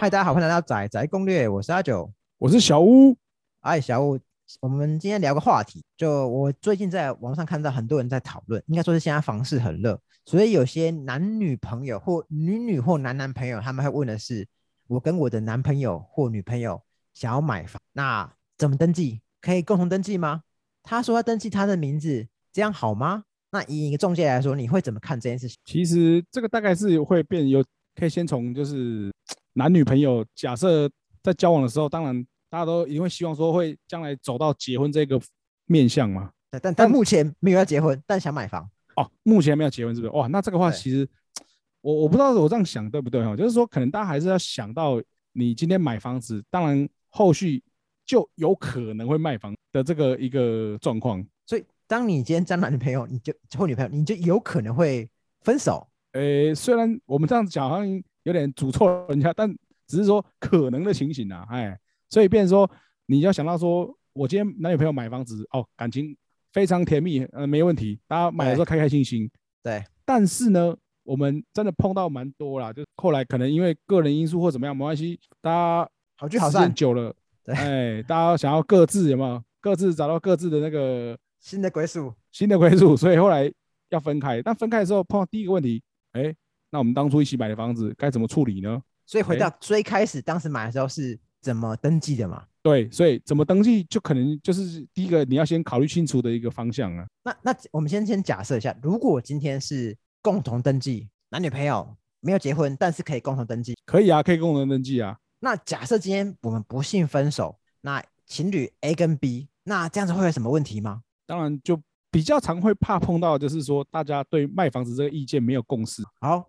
嗨，大家好，欢迎来到仔仔攻略，我是阿九。我是小屋，哎，小屋，我们今天聊个话题，就我最近在网上看到很多人在讨论，应该说是现在房市很热，所以有些男女朋友或女女或男男朋友，他们会问的是，我跟我的男朋友或女朋友想要买房，那怎么登记？可以共同登记吗？他说要登记他的名字，这样好吗？那以一个中介来说，你会怎么看这件事情？其实这个大概是会变有，可以先从就是男女朋友，假设在交往的时候，当然大家都一定会希望说会将来走到结婚这个面向嘛。但但但目前没有要结婚，但想买房。哦，目前没有结婚是不是？哇，那这个话其实 我我不知道我这样想对不对哈，就是说可能大家还是要想到你今天买房子，当然后续就有可能会卖房的这个一个状况。所以当你今天交男女朋友，你就或女朋友，你就有可能会分手。诶，虽然我们这样子讲好像有点诅咒人家，但只是说可能的情形啊，哎，所以变成说你要想到说，我今天男女朋友买房子哦，感情非常甜蜜，呃，没问题，大家买的时候开开心心。对，但是呢，我们真的碰到蛮多啦，就后来可能因为个人因素或怎么样，没关系，大家好聚好散，久了，对哎，大家想要各自有没有各自找到各自的那个新的归宿。新的归宿，所以后来要分开。但分开的时候碰到第一个问题，哎，那我们当初一起买的房子该怎么处理呢？所以回哎到最开始，当时买的时候是怎么登记的嘛？对，所以怎么登记就可能就是第一个你要先考虑清楚的一个方向啊。那那我们先先假设一下，如果今天是共同登记，男女朋友没有结婚，但是可以共同登记，可以啊，可以共同登记啊。那假设今天我们不幸分手，那情侣 A 跟 B，那这样子会有什么问题吗？当然就比较常会怕碰到，就是说大家对卖房子这个意见没有共识。好我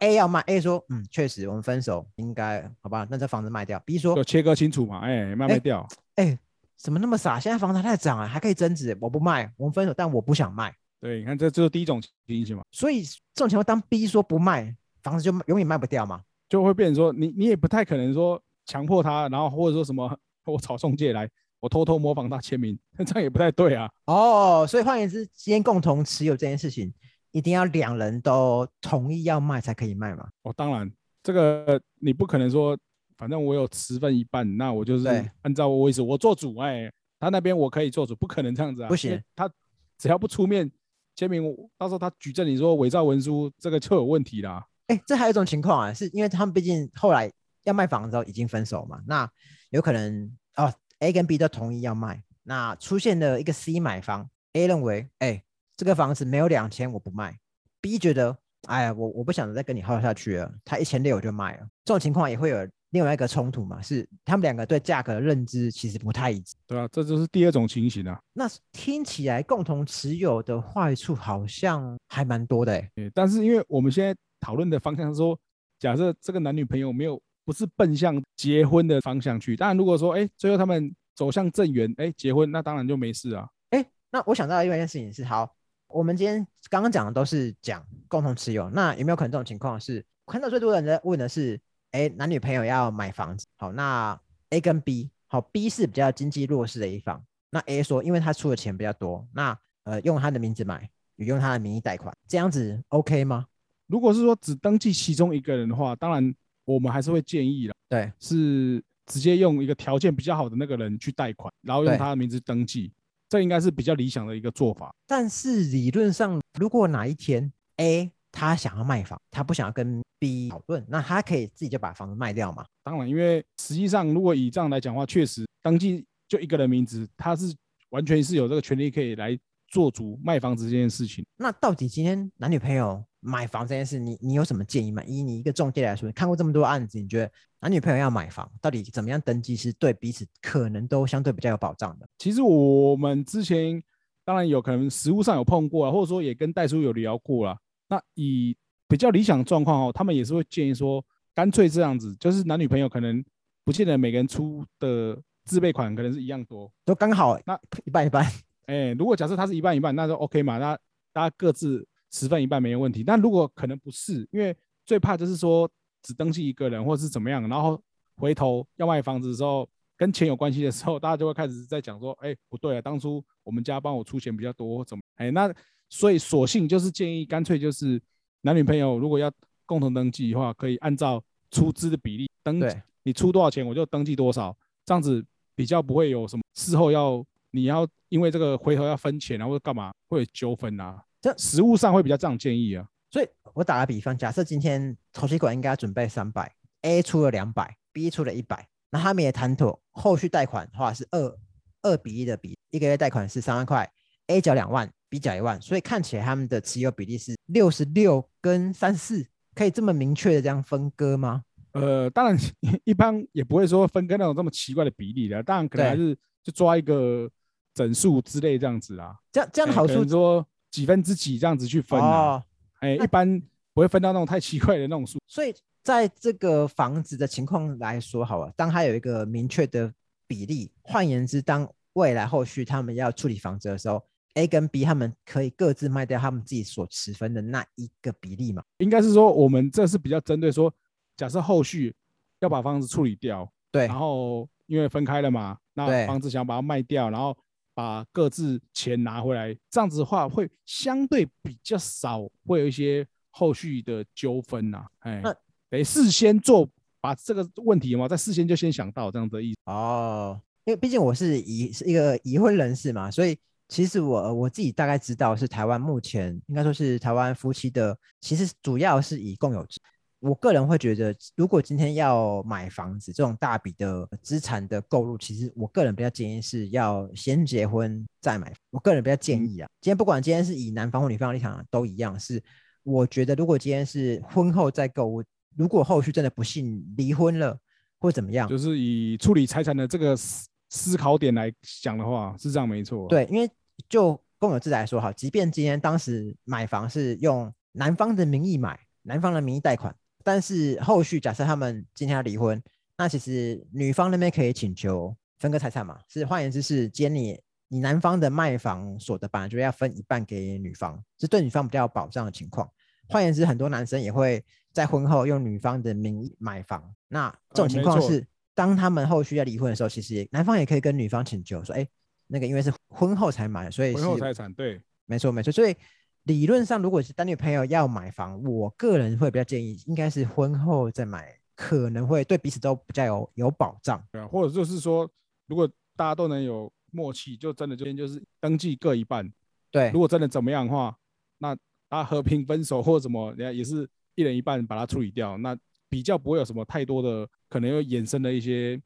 ，A 要卖，A 说，嗯，确实我们分手应该好吧，那这房子卖掉。B 说就，切割清楚嘛，哎，卖哎卖掉。哎，怎么那么傻？现在房子还在涨啊，还可以增值，我不卖，我们分手，但我不想卖。对，你看这就是第一种情形嘛，所以这种情况，当 B 说不卖，房子就永远卖不掉嘛。就会变成说你你也不太可能说强迫他，然后或者说什么我找中介来，我偷偷模仿他签名，这样也不太对啊。哦，所以换言之，今天共同持有这件事情，一定要两人都同意要卖才可以卖嘛？哦，当然，这个你不可能说，反正我有十份一半，那我就是按照我意思，我做主，哎，他那边我可以做主，不可能这样子啊，不行他只要不出面签名，我到时候他举证你说伪造文书，这个就有问题啦。哎，这还有一种情况啊，是因为他们毕竟后来要卖房的时候已经分手嘛，那有可能哦，A 跟 B 都同意要卖，那出现了一个 C 买方，A 认为，哎，这个房子没有两千我不卖，B 觉得，哎呀，我我不想再跟你耗下去了，他一千六我就卖了，这种情况也会有另外一个冲突嘛，是他们两个对价格的认知其实不太一致。对啊，这就是第二种情形啊。那听起来共同持有的坏处好像还蛮多的哎。对，但是因为我们现在讨论的方向是说，假设这个男女朋友没有不是奔向结婚的方向去，当然如果说哎最后他们走向正缘，哎结婚，那当然就没事啊。哎，那我想到的另外一件事情是，好，我们今天刚刚讲的都是讲共同持有，那有没有可能这种情况是，看到最多人在问的是，哎，男女朋友要买房子，好，那 A 跟 B，好，B 是比较经济弱势的一方，那 A 说，因为他出的钱比较多，那呃用他的名字买，也用他的名义贷款，这样子 OK 吗？如果是说只登记其中一个人的话，当然我们还是会建议啦，对，是直接用一个条件比较好的那个人去贷款，然后用他的名字登记，这应该是比较理想的一个做法。但是理论上，如果哪一天 A 他想要卖房，他不想要跟 B 讨论，那他可以自己就把房子卖掉嘛？当然，因为实际上如果以这样来讲的话，确实登记就一个人名字，他是完全是有这个权利可以来做主卖房子这件事情。那到底今天男女朋友买房这件事，你你有什么建议吗？以你一个中介来说，你看过这么多案子，你觉得男女朋友要买房，到底怎么样登记是对彼此可能都相对比较有保障的？其实我们之前当然有可能实物上有碰过啊，或者说也跟代叔有聊过啦。那以比较理想的状况哦，他们也是会建议说，干脆这样子，就是男女朋友可能不见得每个人出的自备款可能是一样多。都刚好那一半一半，哎，如果假设他是一半一半，那就 OK 嘛，那大家各自十份一半没有问题。但如果可能不是，因为最怕就是说只登记一个人或者是怎么样，然后回头要卖房子的时候，跟钱有关系的时候，大家就会开始在讲说，哎，不对啊，当初我们家帮我出钱比较多，怎么？哎，那所以索性就是建议，干脆就是男女朋友如果要共同登记的话，可以按照出资的比例登记你出多少钱我就登记多少，这样子比较不会有什么事后要你要因为这个回头要分钱啊或者干嘛会有纠纷啊。这实物上会比较这样建议啊。所以我打个比方，假设今天投期款应该要准备三百，A 出了两百，B 出了一百，那他们也谈妥，后续贷款的话是二二比一的比，一个月贷款是三万块，A 缴两万，B 缴一万，所以看起来他们的持有比例是六十六跟三四，可以这么明确的这样分割吗？呃，当然一般也不会说分割那种这么奇怪的比例的，当然可能还是就抓一个整数之类这样子啦。这样这样的好处说几分之几这样子去分啊。哦，哎、一般不会分到那种太奇怪的那种数。所以在这个房子的情况来说，好了，当它有一个明确的比例，换言之，当未来后续他们要处理房子的时候，A 跟 B 他们可以各自卖掉他们自己所持分的那一个比例嘛？应该是说我们这是比较针对说，假设后续要把房子处理掉，对然后因为分开了嘛，那房子想把它卖掉，然后把各自钱拿回来，这样子的话会相对比较少，会有一些后续的纠纷呐。哎那，得事先做把这个问题嘛，在事先就先想到这样的意思。哦，因为毕竟我是已是一个已婚人士嘛，所以其实我我自己大概知道是台湾目前应该说是台湾夫妻的，其实主要是以共有制。我个人会觉得，如果今天要买房子这种大笔的资产的购入，其实我个人比较建议是要先结婚再买。我个人比较建议啊，今天不管今天是以男方或女方的立场都一样，是我觉得如果今天是婚后再购物，如果后续真的不幸离婚了或怎么样，就是以处理财产的这个思思考点来讲的话，是这样没错。，对，因为就公有制来说哈，即便今天当时买房是用男方的名义买，男方的名义贷款，但是后续假设他们今天要离婚，那其实女方那边可以请求分割财产嘛？是换言之是，今天你你男方的卖房所得本来就要分一半给女方，是对女方比较有保障的情况。换言之，很多男生也会在婚后用女方的名义买房。那这种情况是，当他们后续要离婚的时候，其实也男方也可以跟女方请求说，哎，那个因为是婚后才买，所以婚后是财产对。没错没错。所以理论上，如果是男女朋友要买房，我个人会比较建议，应该是婚后再买，可能会对彼此都比较有有保障。对啊，或者就是说，如果大家都能有默契，就真的就就是登记各一半。对如果真的怎么样的话，那大家和平分手或者什么，人家也是一人一半把它处理掉，那比较不会有什么太多的可能又衍生的一些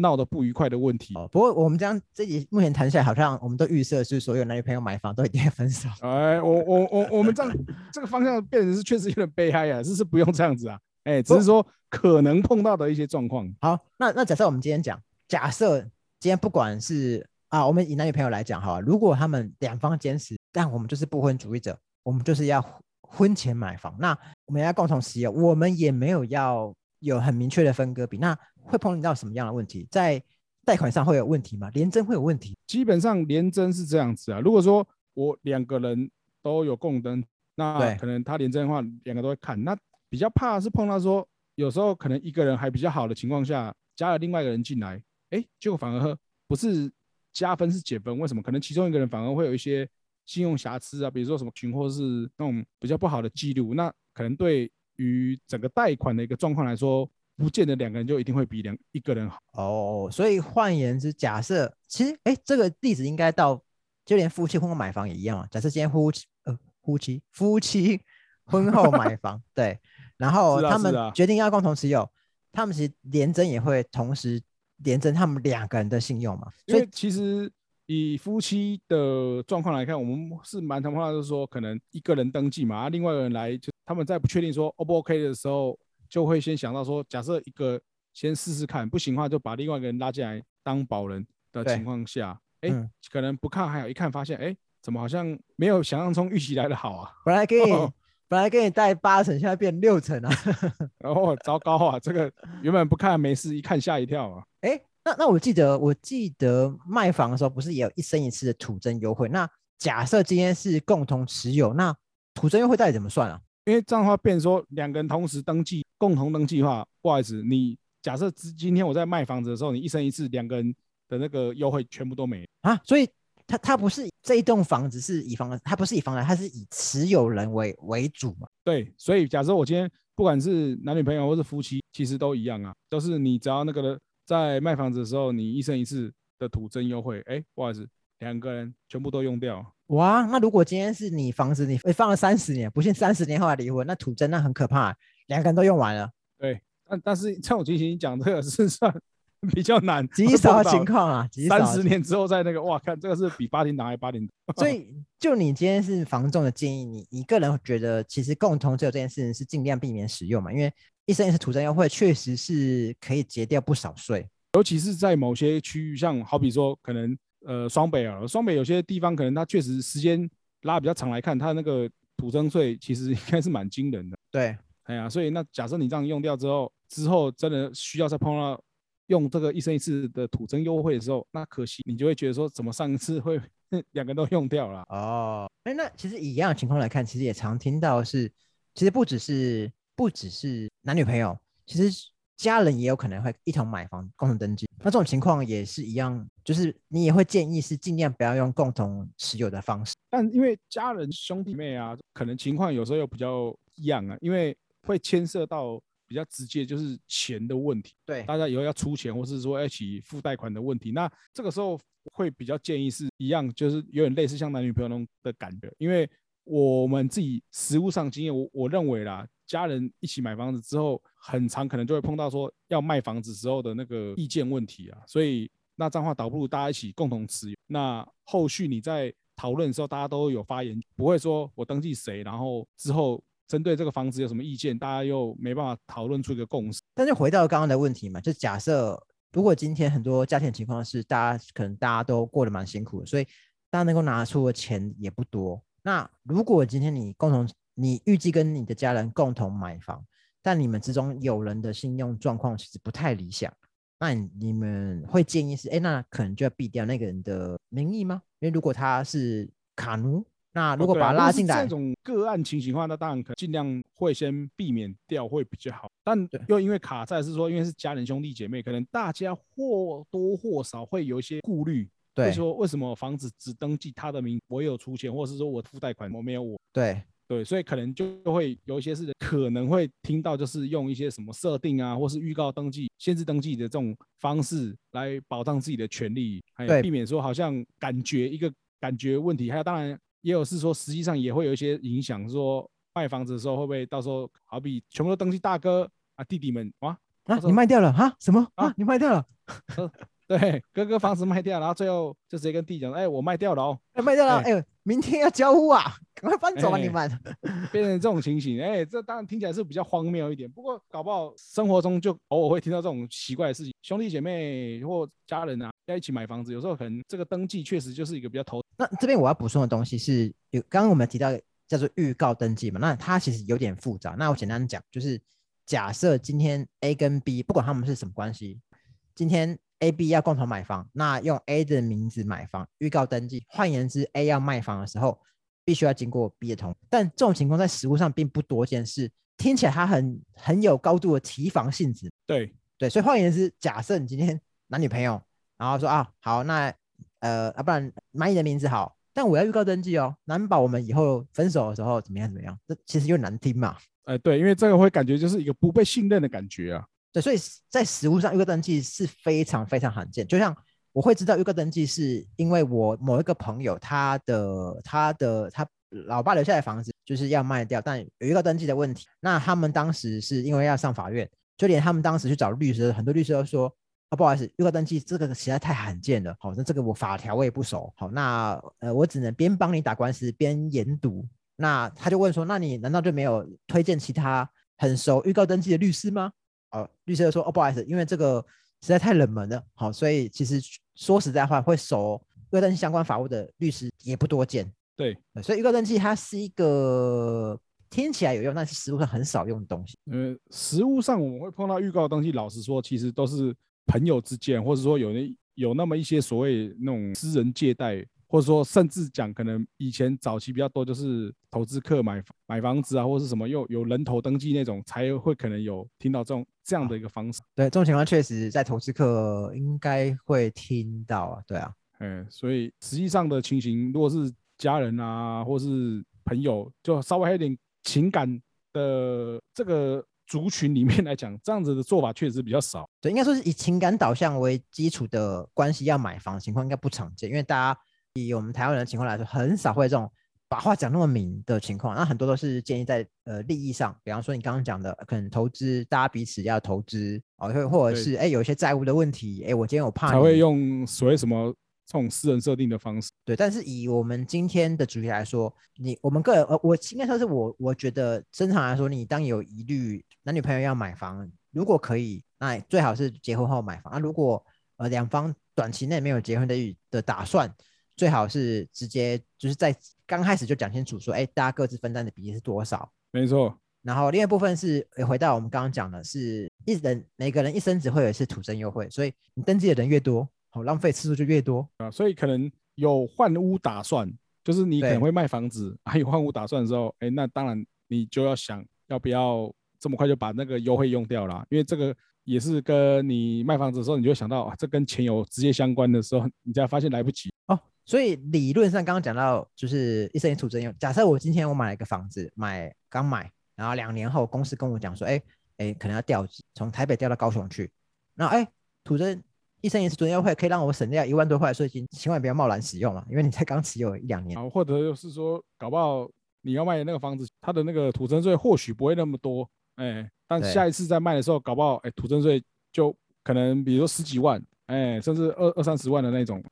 闹得不愉快的问题。哦，不过我们这样这集目前谈下来，好像我们都预设是所有男女朋友买房都一定会分手。哎，我我我我们这样这个方向变成是确实有点悲哀啊，是是不用这样子啊，哎，只是说可能碰到的一些状况。好，那那假设我们今天讲，假设今天不管是啊，我们以男女朋友来讲哈，如果他们两方坚持，但我们就是不婚主义者，我们就是要婚婚前买房，那我们要共同持有，我们也没有要有很明确的分割比，那会碰到什么样的问题？在贷款上会有问题吗？联征会有问题？基本上联征是这样子啊，如果说我两个人都有共登，那可能他联征的话，两个都会看。那比较怕是碰到说，有时候可能一个人还比较好的情况下，加了另外一个人进来，哎，结果反而不是加分是减分，为什么？可能其中一个人反而会有一些信用瑕疵啊，比如说什么群或是那种比较不好的记录，那可能对于整个贷款的一个状况来说，不见得两个人就一定会比两一个人好。哦，所以换言之，假设其实哎，这个例子应该到就连夫妻婚后买房也一样啊。假设今天夫妻呃夫妻夫妻婚后买房，对，然后他们决定要共同持有，他们其实连征也会同时连征他们两个人的信用嘛。所以其实以夫妻的状况来看，我们是蛮常碰到，就是说可能一个人登记嘛，啊，另外一个人来，就他们在不确定说 O 不 OK 的时候，就会先想到说，假设一个先试试看，不行的话就把另外一个人拉进来当保人的情况下，哎、嗯可能不看还有，一看发现，哎，怎么好像没有想象中预期来的好啊？本来给你哦本来给你带八成，现在变六成啊。然 后糟糕啊，这个原本不看没事，一看吓一跳啊。哎，那那我记得我记得卖房的时候，不是也有一生一次的土增优惠？那假设今天是共同持有，那土增优惠到底怎么算啊？因为这样的话，变成说两个人同时登记，共同登记的话，不好意思，你假设今今天我在卖房子的时候，你一生一次，两个人的那个优惠全部都没。啊，所以他他不是这一栋房子是以房，他不是以房来，它是以持有人为为主嘛？对，所以假设我今天不管是男女朋友或是夫妻，其实都一样啊，就是你只要那个在卖房子的时候，你一生一次的土增优惠，哎，不好意思，两个人全部都用掉。哇，那如果今天是你房子你放了三十年，不信三十年后来离婚，那土增那很可怕，两个人都用完了。对，但但是这种情形讲这个是算 比较难，极少情况啊，三十年之后再那个哇，看这个是比八零档还八零。所以就你今天是房仲的建议，你一个人觉得其实共同持有这件事情是尽量避免使用嘛，因为一生一世土增优惠确实是可以节掉不少税，尤其是在某些区域，像好比说可能。呃，双北啊，双北有些地方可能它确实时间拉比较长来看，它那个土增税其实 应该是蛮惊人的。对，哎呀，所以那假设你这样用掉之后，之后真的需要再碰到用这个一生一次的土增优惠的时候，那可惜你就会觉得说，怎么上一次会 两个都用掉了？哦，哎，那其实以一样的情况来看，其实也常听到是，其实不只是不只是男女朋友，其实。家人也有可能会一同买房共同登记，那这种情况也是一样，就是你也会建议是尽量不要用共同持有的方式。但因为家人兄弟妹啊，可能情况有时候又比较一样啊，因为会牵涉到比较直接就是钱的问题。对，大家以后要出钱，或是说一起付贷款的问题，那这个时候会比较建议是一样，就是有点类似像男女朋友那种的感觉，因为我们自己实物上经验，我我认为啦。家人一起买房子之后，很长可能就会碰到说要卖房子时候的那个意见问题啊，所以那这样话倒不如大家一起共同持有。那后续你在讨论的时候，大家都有发言，不会说我登记谁，然后之后针对这个房子有什么意见，大家又没办法讨论出一个共识。但是回到刚刚的问题嘛，就假设如果今天很多家庭情况是大家可能大家都过得蛮辛苦的，所以大家能够拿出的钱也不多。那如果今天你共同你预计跟你的家人共同买房，但你们之中有人的信用状况其实不太理想，那你们会建议是，哎，那可能就要避掉那个人的名义吗？因为如果他是卡奴，那如果把他拉进来，这种个案情形的话，那当然可尽量会先避免掉会比较好。但又因为卡在是说，因为是家人兄弟姐妹，可能大家或多或少会有一些顾虑，对，说为什么房子只登记他的名，我有出钱，或者是说我付贷款，我没有我，对。对，所以可能就会有一些是可能会听到，就是用一些什么设定啊，或是预告登记、限制登记的这种方式来保障自己的权利，还有避免说好像感觉一个感觉问题。还有当然也有是说，实际上也会有一些影响，说卖房子的时候会不会到时候好比全部都登记大哥啊弟弟们哇啊你卖掉了哈什么啊你卖掉了。对，哥哥房子卖掉，然后最后就直接跟弟讲，哎，我卖掉了哦，卖掉了，哎，明天要交屋啊，赶快搬走啊，你们，变成这种情形，哎，这当然听起来是比较荒谬一点，不过搞不好生活中就偶尔会听到这种奇怪的事情，兄弟姐妹或家人啊要一起买房子，有时候可能这个登记确实就是一个比较头。那这边我要补充的东西是有，刚刚我们提到叫做预告登记嘛，那它其实有点复杂，那我简单讲，就是假设今天 A 跟 B 不管他们是什么关系，今天。A、B 要共同买房，那用 A 的名字买房，预告登记。换言之，A 要卖房的时候，必须要经过 B 的同意。但这种情况在实物上并不多见，是听起来它很很有高度的提防性质。对对，所以换言之，假设你今天男女朋友，然后说啊好，那呃啊不然买你的名字好，但我要预告登记哦，难保我们以后分手的时候怎么样怎么样？这其实又难听嘛。哎对，因为这个会感觉就是一个不被信任的感觉啊。对，所以在实物上，预告登记是非常非常罕见。就像我会知道预告登记，是因为我某一个朋友，他的他的他老爸留下来房子就是要卖掉，但有预告登记的问题。那他们当时是因为要上法院，就连他们当时去找律师，很多律师都说啊，不好意思，预告登记这个实在太罕见了。好，那这个我法条我也不熟。好，那呃，我只能边帮你打官司边研读。那他就问说，那你难道就没有推荐其他很熟预告登记的律师吗？哦，律师说：“哦，不好意思，因为这个实在太冷门了，好，所以其实说实在话，会熟预告登记相关法务的律师也不多见。对，所以预告登记它是一个听起来有用，但是实物上很少用的东西。呃，实物上我们会碰到预告登记，老实说，其实都是朋友之间，或者说有那有那么一些所谓那种私人借贷。”或者说，甚至讲，可能以前早期比较多，就是投资客买买房子啊，或者是什么，又有人头登记那种，才会可能有听到这种这样的一个方式。对，这种情况确实在投资客应该会听到啊。对啊，嗯，所以实际上的情形，如果是家人啊，或是朋友，就稍微有点情感的这个族群里面来讲，这样子的做法确实比较少。对，应该说是以情感导向为基础的关系要买房的情况应该不常见，因为大家以我们台湾人的情况来说，很少会这种把话讲那么明的情况。那很多都是建议在呃利益上，比方说你刚刚讲的，可能投资大家彼此要投资哦，或或者是哎有一些债务的问题，哎我今天我怕才会用所谓什么这种私人设定的方式。对，但是以我们今天的主题来说，你我们个人，呃，我应该说是我，我觉得正常来说，你当有疑虑，男女朋友要买房，如果可以，那最好是结婚后买房。啊，如果呃两方短期内没有结婚的预的打算，最好是直接就是在刚开始就讲清楚说，哎，大家各自分担的比例是多少。没错，然后另外一部分是呃回到我们刚刚讲的，是一人每个人一生只会有一次土增优惠，所以你登记的人越多，好、浪费次数就越多。啊，所以可能有换屋打算，就是你可能对会卖房子，还有换屋打算的时候，哎，那当然你就要想要不要这么快就把那个优惠用掉啦，因为这个也是跟你卖房子的时候，你就会想到啊，这跟钱有直接相关的时候，你才发现来不及。哦，所以理论上刚刚讲到，就是一生一土增用。假设我今天我买了一个房子，买刚买，然后两年后公司跟我讲说，哎哎，可能要调职，从台北调到高雄去。然后哎，土增一生一次土增优惠可以让我省掉一万多块税金，千万不要贸然使用了，因为你才刚持有一两年。啊，或者就是说，搞不好你要卖的那个房子，它的那个土增税或许不会那么多，哎，但下一次再卖的时候，搞不好哎土增税就可能比如说十几万，哎，甚至二二三十万的那种。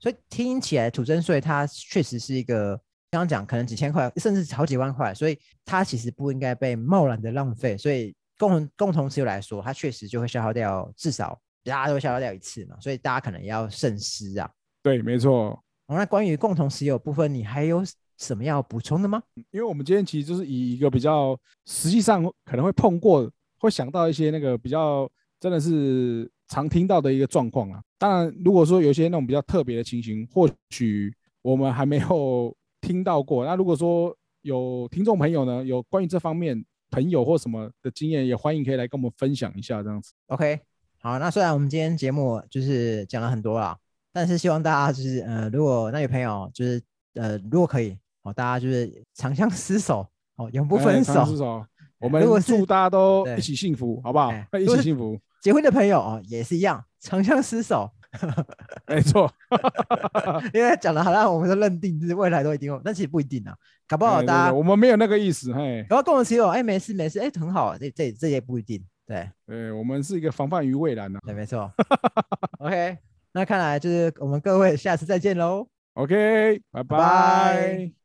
好，所以听起来土增税它确实是一个，刚刚讲可能几千块，甚至好几万块，所以它其实不应该被贸然的浪费。所以共同共同持有来说，它确实就会消耗掉至少大家都会消耗掉一次嘛，所以大家可能要慎思啊。对，没错。好，那关于共同持有部分，你还有什么要补充的吗？因为我们今天其实就是以一个比较实际上可能会碰过，会想到一些那个比较真的是常听到的一个状况啊。当然，如果说有些那种比较特别的情形，或许我们还没有听到过。那如果说有听众朋友呢，有关于这方面朋友或什么的经验，也欢迎可以来跟我们分享一下这样子。OK，好，那虽然我们今天节目就是讲了很多啦，但是希望大家就是呃，如果那有朋友就是呃，如果可以，哦，大家就是长相厮守，哦，永不哎分手。长厮守我们祝大家都一起幸福，好不好哎？一起幸福，结婚的朋友哦，也是一样，长相厮守。没错。因为讲的好像我们都认定就是未来都一定有，但其实不一定啊，搞不好大家对我们没有那个意思，嘿。搞不好共同持有，哎，没事没事，哎，很好啊，这这这也不一定。对对，我们是一个防范于未然的、对，没错。OK，那看来就是我们各位下次再见喽。OK，拜拜拜。